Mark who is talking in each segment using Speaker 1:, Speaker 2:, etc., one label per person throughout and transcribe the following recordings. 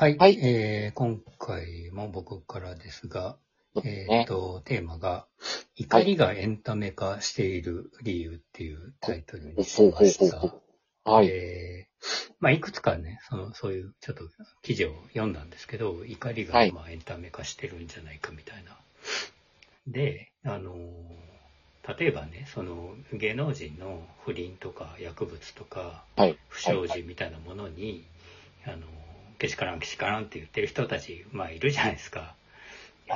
Speaker 1: はい。
Speaker 2: はい
Speaker 1: えー今回も僕からですが、えっ、
Speaker 2: ね。
Speaker 1: と、テーマが、怒りがエンタメ化している理由っていうタイトルにしました。
Speaker 2: はい。
Speaker 1: えーまあ、いくつかね、その、そういうちょっと記事を読んだんですけど、怒りが
Speaker 2: はい
Speaker 1: まあエンタメ化してるんじゃないかみたいな。で、あのー例えばね、その芸能人の不倫とか薬物とか
Speaker 2: はい。
Speaker 1: 不祥事みたいなものに、あのーけしからんけしからんって言ってる人たち、まあいるじゃないですか。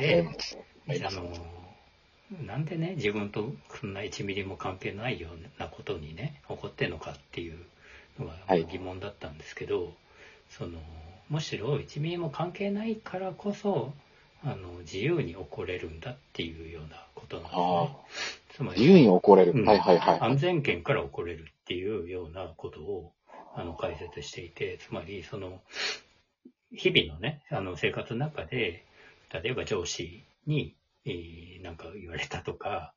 Speaker 1: で、あのなんでね自分とそんな1ミリも関係ないようなことにね起こってんのかっていうのが
Speaker 2: はい
Speaker 1: 疑問だったんですけど、そのむしろ1ミリも関係ないからこそあの自由に起これるんだっていうようなことなんです
Speaker 2: あ
Speaker 1: ね
Speaker 2: あ。
Speaker 1: つま
Speaker 2: 自由
Speaker 1: り
Speaker 2: に怒れる。
Speaker 1: うん
Speaker 2: はいはいはい。
Speaker 1: 安全圏から起これるっていうようなことをあの解説していてつまりその日々のねあの生活の中で例えば上司に、えーなんか言われたとか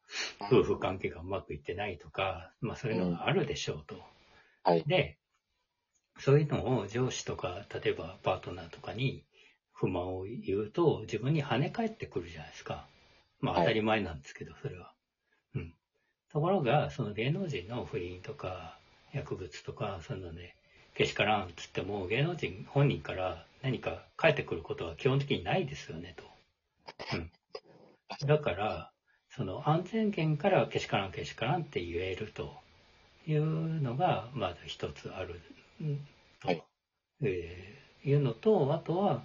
Speaker 1: 夫婦関係がうまくいってないとか、まあ、そういうのがあるでしょうと。
Speaker 2: はい。
Speaker 1: でそういうのを上司とか例えばパートナーとかに不満を言うと自分に跳ね返ってくるじゃないですか。まあ
Speaker 2: はい
Speaker 1: 当たり前なんですけど、それは。うん。ところが、その芸能人の不倫とか薬物とか、そういうのね、けしからんっつっても、芸能人本人から何か返ってくることは基本的にないですよね、と。うん。だから、その安全圏からけしからんけしからんって言えるというのが、まず一つある、うんと、
Speaker 2: はい
Speaker 1: えーいうのと、あとは、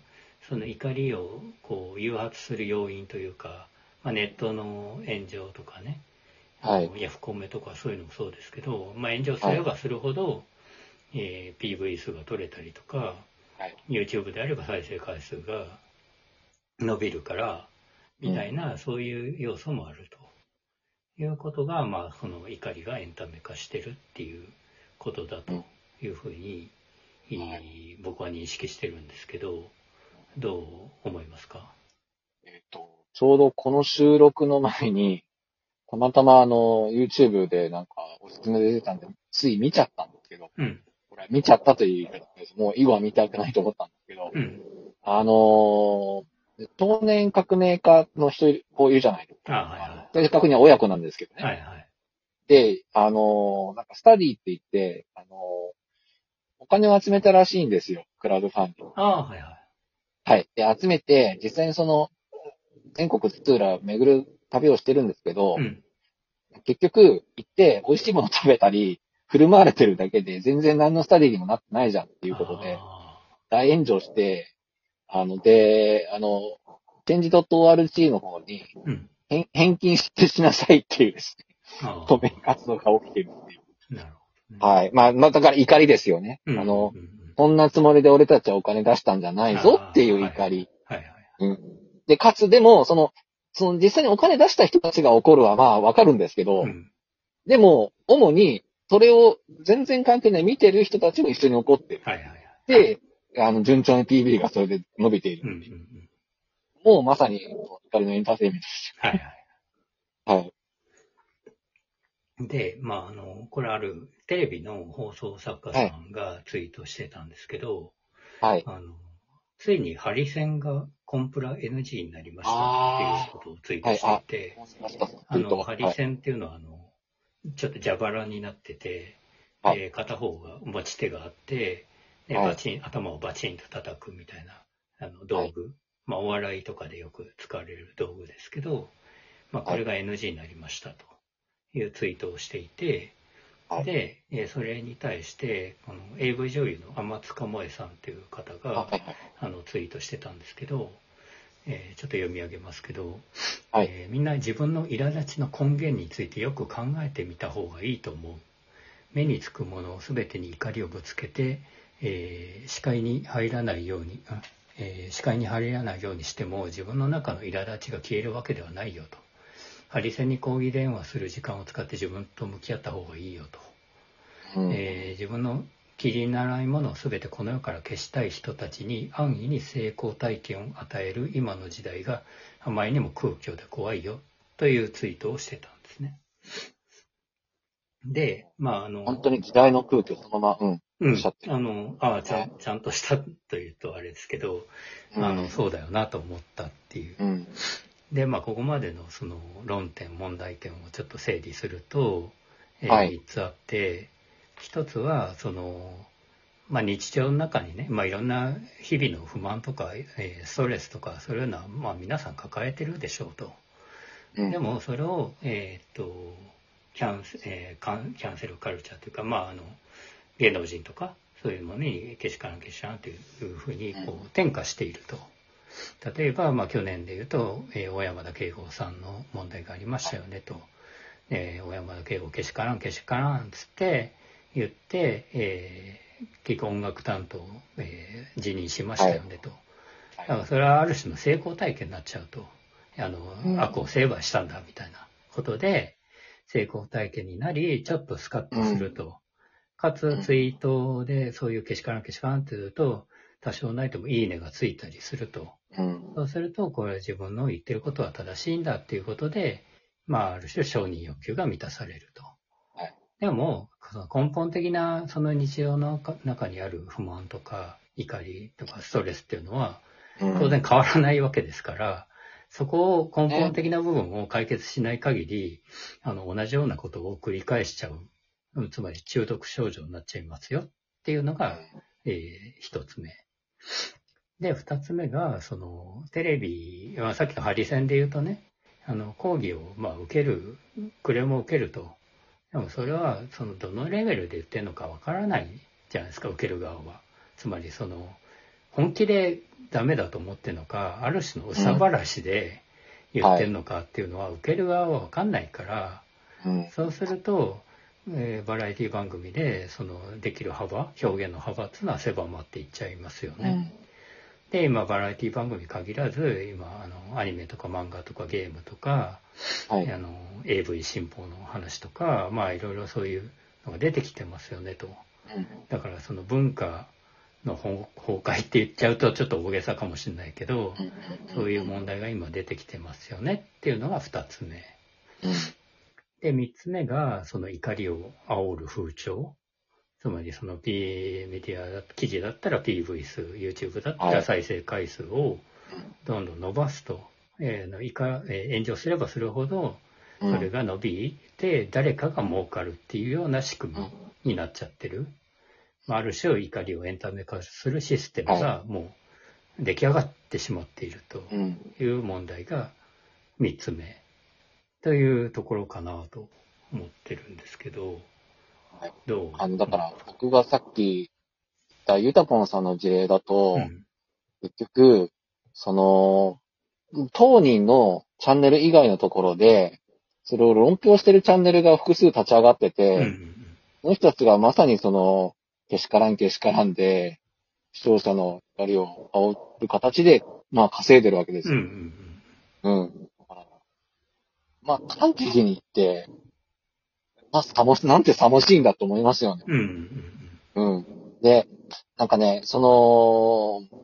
Speaker 1: その怒りをこう誘発する要因というか、まあ、ネットの炎上とかね、
Speaker 2: はい
Speaker 1: ヤフコメとかそういうのもそうですけど、まあ、炎上すればするほど、えー PV 数が取れたりとか、
Speaker 2: はい。
Speaker 1: YouTube であれば再生回数が伸びるから、みたいな、そういう要素もあると。いうことが、まあ、その怒りがエンタメ化してるっていうことだというふうに、いい僕は認識してるんですけど、どう思いますか？
Speaker 2: えっと、ちょうどこの収録の前に、たまたまあの、YouTube でなんかおすすめで出てたんで、つい見ちゃったんですけど、
Speaker 1: うん。
Speaker 2: これ見ちゃったという言い方です。もう以後は見たくないと思ったんですけど、
Speaker 1: うん。
Speaker 2: あのー、当年革命家の人こういるじゃないですか。
Speaker 1: あはいは
Speaker 2: 正確には親子なんですけど
Speaker 1: い。
Speaker 2: ね。
Speaker 1: はいはい。
Speaker 2: で、あのーなんかスタディって言って、あのーお金を集めたらしいんですよ。クラウドファンディング。
Speaker 1: ああ、はいはい。
Speaker 2: はい。で、集めて、実際にその、全国津々浦巡る旅をしてるんですけど、
Speaker 1: うん。
Speaker 2: 結局、行って美味しいもの食べたり、振る舞われてるだけで全然何のスタディにもなってないじゃんっていうことで、
Speaker 1: あ
Speaker 2: 大炎上して、あの、で、あの、チェンジ .org の方に
Speaker 1: ーうん。
Speaker 2: 返返金してしなさいっていうですね、止め活動が起きてるっていう。
Speaker 1: なるほどね。
Speaker 2: はい。まあ、まあ、だから怒りですよね。
Speaker 1: うん
Speaker 2: あの、
Speaker 1: うんうん
Speaker 2: こんなつもりで俺たちはお金出したんじゃないぞっていう怒り。
Speaker 1: はいはい。
Speaker 2: うん。で、かつ、でも、その、その実際にお金出した人たちが怒るはまあわかるんですけど、
Speaker 1: うん。
Speaker 2: でも、主に、それを全然関係ない見てる人たちも一緒に怒ってる。
Speaker 1: はいはいはい。
Speaker 2: で、あの、順調に PV がそれで伸びている。
Speaker 1: うんうんうん。
Speaker 2: もうまさに、怒りのエンターテインメントです
Speaker 1: はいはい。
Speaker 2: よ。はい。
Speaker 1: で、まあ、あの、これあるテレビの放送作家さんがツイートしてたんですけど、
Speaker 2: はい。
Speaker 1: あの、ついにハリセンがコンプラ NG になりましたっていうことをツイートしていて、あの、ハリセンっていうのは、あの、ちょっと蛇腹になってて、
Speaker 2: はい
Speaker 1: えー片方が持ち手があって、で
Speaker 2: はい
Speaker 1: バチン、頭をバチンと叩くみたいな、あの、道具。まあ、お笑いとかでよく使われる道具ですけど、まあ、これが NG になりましたというツイートをしていて、
Speaker 2: はい
Speaker 1: で、えーそれに対して、この AV 女優の天塚萌さんっていう方が、
Speaker 2: はいはい。
Speaker 1: あのツイートしてたんですけど、えーちょっと読み上げますけど、
Speaker 2: はい
Speaker 1: えーみんな自分の苛立ちの根源についてよく考えてみた方がいいと思う。目につくもの全てに怒りをぶつけて、えー視界に入らないように、あえー視界に入らないようにしても自分の中の苛立ちが消えるわけではないよと。ハリセンに抗議電話する時間を使って自分と向き合った方がいいよと。
Speaker 2: うん
Speaker 1: えー自分の気にならないものを全てこの世から消したい人たちに安易に成功体験を与える今の時代があまりにも空虚で怖いよというツイートをしてたんですね。で、まああの、
Speaker 2: 本当に時代の空気をそのまま、うん。
Speaker 1: うんあの、あちゃん、ちゃんとしたというとあれですけど、あの、そうだよなと思ったっていう。
Speaker 2: うん。
Speaker 1: で、まあ、ここまでのその論点、問題点をちょっと整理すると、えー
Speaker 2: はい
Speaker 1: 3つあって、1つは、その、まあ、日常の中にね、まあ、いろんな日々の不満とか、えーストレスとか、そういうのは、まあ、皆さん抱えてるでしょうと。
Speaker 2: うん
Speaker 1: で、も、それを、えーっと、キャンセ、えーキャンセルカルチャーというか、まあ、あの、芸能人とか、そういうものにけしからんけしからんというふうに、こう、転化していると。例えば、まあ、去年で言うと、えー小山田圭吾さんの問題がありましたよねと。えー小山田圭吾けしからんけしからんつって言って、えー結局音楽担当を、えー辞任しましたよねと。だからそれはある種の成功体験になっちゃうと。あの、
Speaker 2: うん
Speaker 1: 悪を成敗したんだみたいなことで、成功体験になり、ちょっとスカッとすると。かつ、ツイートでそういうけしからんけしからんって言うと、多少ないともいいねがついたりすると。
Speaker 2: うん。
Speaker 1: そうすると、これは自分の言ってることは正しいんだっていうことで、まあ、ある種承認欲求が満たされると。
Speaker 2: はい
Speaker 1: でも、その根本的なその日常の中にある不満とか怒りとかストレスっていうのは
Speaker 2: うん
Speaker 1: 当然変わらないわけですから、そこを根本的な部分を解決しない限り、あの、同じようなことを繰り返しちゃう。うんつまり中毒症状になっちゃいますよっていうのが、えー一つ目。で、二つ目が、その、テレビ、まあさっきのハリセンで言うとね、あの、講義を、まあ、受ける、クレームを受けると。でもそれは、その、どのレベルで言ってるのかわからないじゃないですか、受ける側は。つまり、その、本気でダメだと思ってるのか、ある種のうさばらしで言ってるのかっていうのは、受ける側はわかんないから、
Speaker 2: うん。
Speaker 1: そうすると、えーバラエティ番組で、その、できる幅、表現の幅っていうのは狭まっていっちゃいますよね。で、今、バラエティ番組に限らず、今、あの、アニメとか漫画とかゲームとか、
Speaker 2: はい。
Speaker 1: あの、AV 新法の話とか、まあ、いろいろそういうのが出てきてますよね、と。だから、その文化の崩崩壊って言っちゃうと、ちょっと大げさかもしれないけど、そういう問題が今出てきてますよねっていうのが二つ目。で、三つ目が、その怒りを煽る風潮。つまり、その P メディアだ、記事だったら PV 数、YouTube だった
Speaker 2: はい
Speaker 1: ら再生回数をどんどん伸ばすと。えーのいかえー炎上すればするほど、それが伸びて、誰かが儲かるっていうような仕組みになっちゃってる。まあ、ある種怒りをエンタメ化するシステムがもう出来上がってしまっていると。
Speaker 2: うん。
Speaker 1: いう問題が3つ目というところかなと思ってるんですけど
Speaker 2: はい、
Speaker 1: どう？
Speaker 2: あの、だから、僕がさっき言ったユタポンさんの事例だと、
Speaker 1: うん
Speaker 2: 結局、その、当人のチャンネル以外のところで、それを論評してるチャンネルが複数立ち上がってて、
Speaker 1: うんうん
Speaker 2: その人たちがまさにその、けしからんけしからんで、視聴者の怒りを煽る形で、まあ稼いでるわけです
Speaker 1: うんう
Speaker 2: よ。
Speaker 1: ん
Speaker 2: うん。だからまあ、端的に言って、まあ、さもし、なんてさもしいんだと思いますよね。
Speaker 1: うん。うん。
Speaker 2: で、なんかね、その、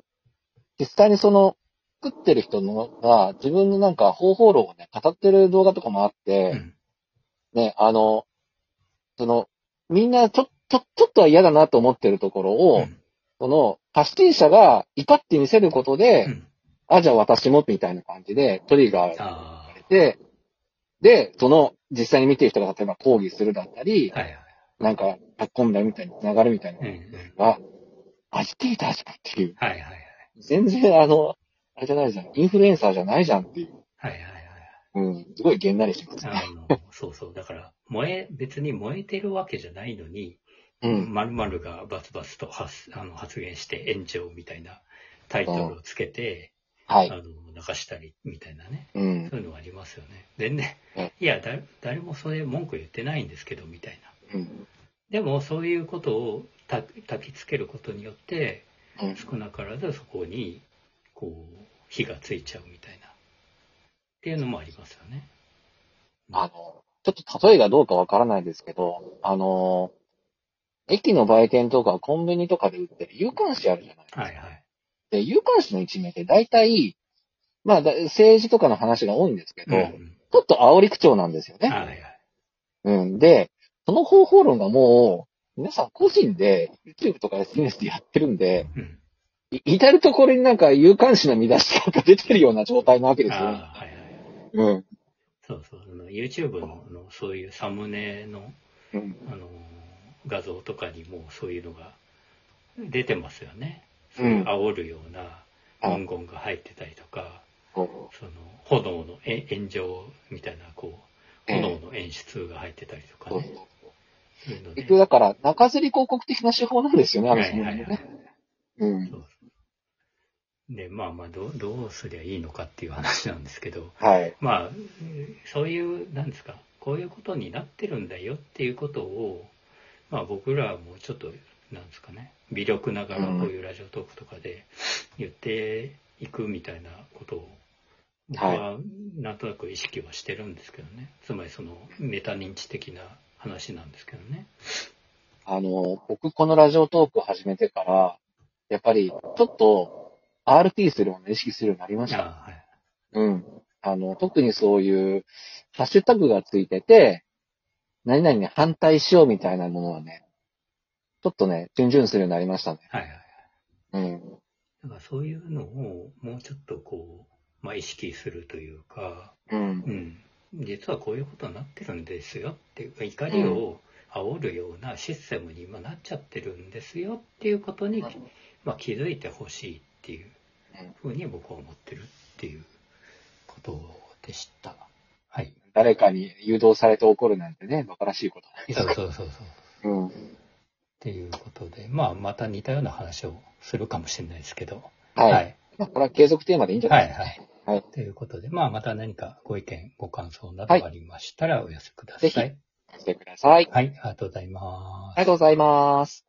Speaker 2: 実際にその、作ってる人のが、自分のなんか方法論をね、語ってる動画とかもあって、
Speaker 1: うん。
Speaker 2: ね、あの、その、みんなちょ、ちょ、ちょっとは嫌だなと思ってるところを、
Speaker 1: うん。
Speaker 2: その、発信者が怒って見せることで、
Speaker 1: うん。
Speaker 2: あ、じゃあ私も、みたいな感じで、トリガーさ
Speaker 1: あ
Speaker 2: れて、で、その、実際に見てる人が例えば抗議するだったり、
Speaker 1: あはいはい
Speaker 2: なんか、書き込んだみたいに繋がるみたいな
Speaker 1: うんうん
Speaker 2: のが、アジテーターじゃんっていう。
Speaker 1: はいはいはい
Speaker 2: 全然あの、あれじゃないじゃん。インフルエンサーじゃないじゃんっていう。
Speaker 1: はいはいはい
Speaker 2: うん。すごいげんなりしますね。
Speaker 1: あのそうそうだから燃え別に燃えてるわけじゃないのに
Speaker 2: うん。
Speaker 1: 〇〇がバツバツと発あの発言して炎上みたいなタイトルをつけて、
Speaker 2: はい。
Speaker 1: あの流したりみたいなね
Speaker 2: うん
Speaker 1: そ。ういうのがありますよね。全然
Speaker 2: え、
Speaker 1: いや、だ誰もそれ文句言ってないんですけど、みたいな。
Speaker 2: うん。
Speaker 1: でも、そういうことをた焚きつけることによって、
Speaker 2: うん。
Speaker 1: 少なからずそこに、こう、火がついちゃうみたいな。っていうのもありますよね。
Speaker 2: あの、ちょっと例えがどうかわからないですけど、あの、駅の売店とかコンビニとかで売ってる有刊誌あるじゃない
Speaker 1: はいはい。
Speaker 2: で、有刊誌の一面って大体、まあ、だ政治とかの話が多いんですけど、
Speaker 1: うんうん
Speaker 2: ちょっと煽り口調なんですよね。
Speaker 1: はいはい。
Speaker 2: うん。で、その方法論がもう、皆さん個人で YouTube とか SNS でやってるんで、
Speaker 1: うん。
Speaker 2: い至るところになんか有関視の見出しが出てるような状態なわけです
Speaker 1: ああ、
Speaker 2: よね。
Speaker 1: はいはい。
Speaker 2: うん。
Speaker 1: そうそう。YouTube ののそういうサムネの
Speaker 2: うん。
Speaker 1: あの画像とかにもそういうのが出てますよね。
Speaker 2: うん
Speaker 1: そういう煽るような
Speaker 2: あ
Speaker 1: 文言が入ってたりとか、
Speaker 2: こ
Speaker 1: その炎のえ炎上みたいなこう
Speaker 2: ええ
Speaker 1: 炎の演出が入ってたりとかね。そういうの
Speaker 2: 結局だから、中吊り広告的な手法なんですよね、あの
Speaker 1: はいはいはい
Speaker 2: ね。
Speaker 1: で、まあまあどう、どうすりゃいいのかっていう話なんですけど、
Speaker 2: はい。
Speaker 1: まあ、うんそういう、なんですか、こういうことになってるんだよっていうことを、まあ僕らもちょっと、なんですかね、微力ながらこういうラジオトークとかで言っていくみたいなことを、僕はなんとなく意識はしてるんですけどね。つまりそのメタ認知的な話なんですけどね。
Speaker 2: あの、僕このラジオトークを始めてから、やっぱり、ちょっと、RP するものを意識するようになりました。
Speaker 1: はい。
Speaker 2: うん。あの、特にそういう、ハッシュタグがついてて、何々に反対しようみたいなものはね、ちょっとね、チュンチュンするようになりましたね。
Speaker 1: はいはいはい。
Speaker 2: うん。
Speaker 1: だからそういうのをもうちょっとこう、まあ意識するというか、
Speaker 2: うん。
Speaker 1: うん、実はこういうことになってるんですよっていうか怒りを煽るようなシステムに今なっちゃってるんですよっていうことに、まあ、気づいてほしいっていうふうに僕は思ってるっていうことでした。はい。
Speaker 2: 誰かに誘導されて起こるなんてね、馬鹿らしいことないです
Speaker 1: そう
Speaker 2: か
Speaker 1: そうそうそう。
Speaker 2: うん。
Speaker 1: っていうことで、まあまた似たような話をするかもしれないですけど。
Speaker 2: はい。
Speaker 1: はい。
Speaker 2: まあ、これは継続テーマでいいんじゃな
Speaker 1: はいい
Speaker 2: ですか。
Speaker 1: はい。
Speaker 2: はい
Speaker 1: ということで、まあまた何かご意見、ご感想などありましたらお寄せください。
Speaker 2: ぜひしてください。
Speaker 1: はい、ありがとうございます
Speaker 2: ありが。とうございます。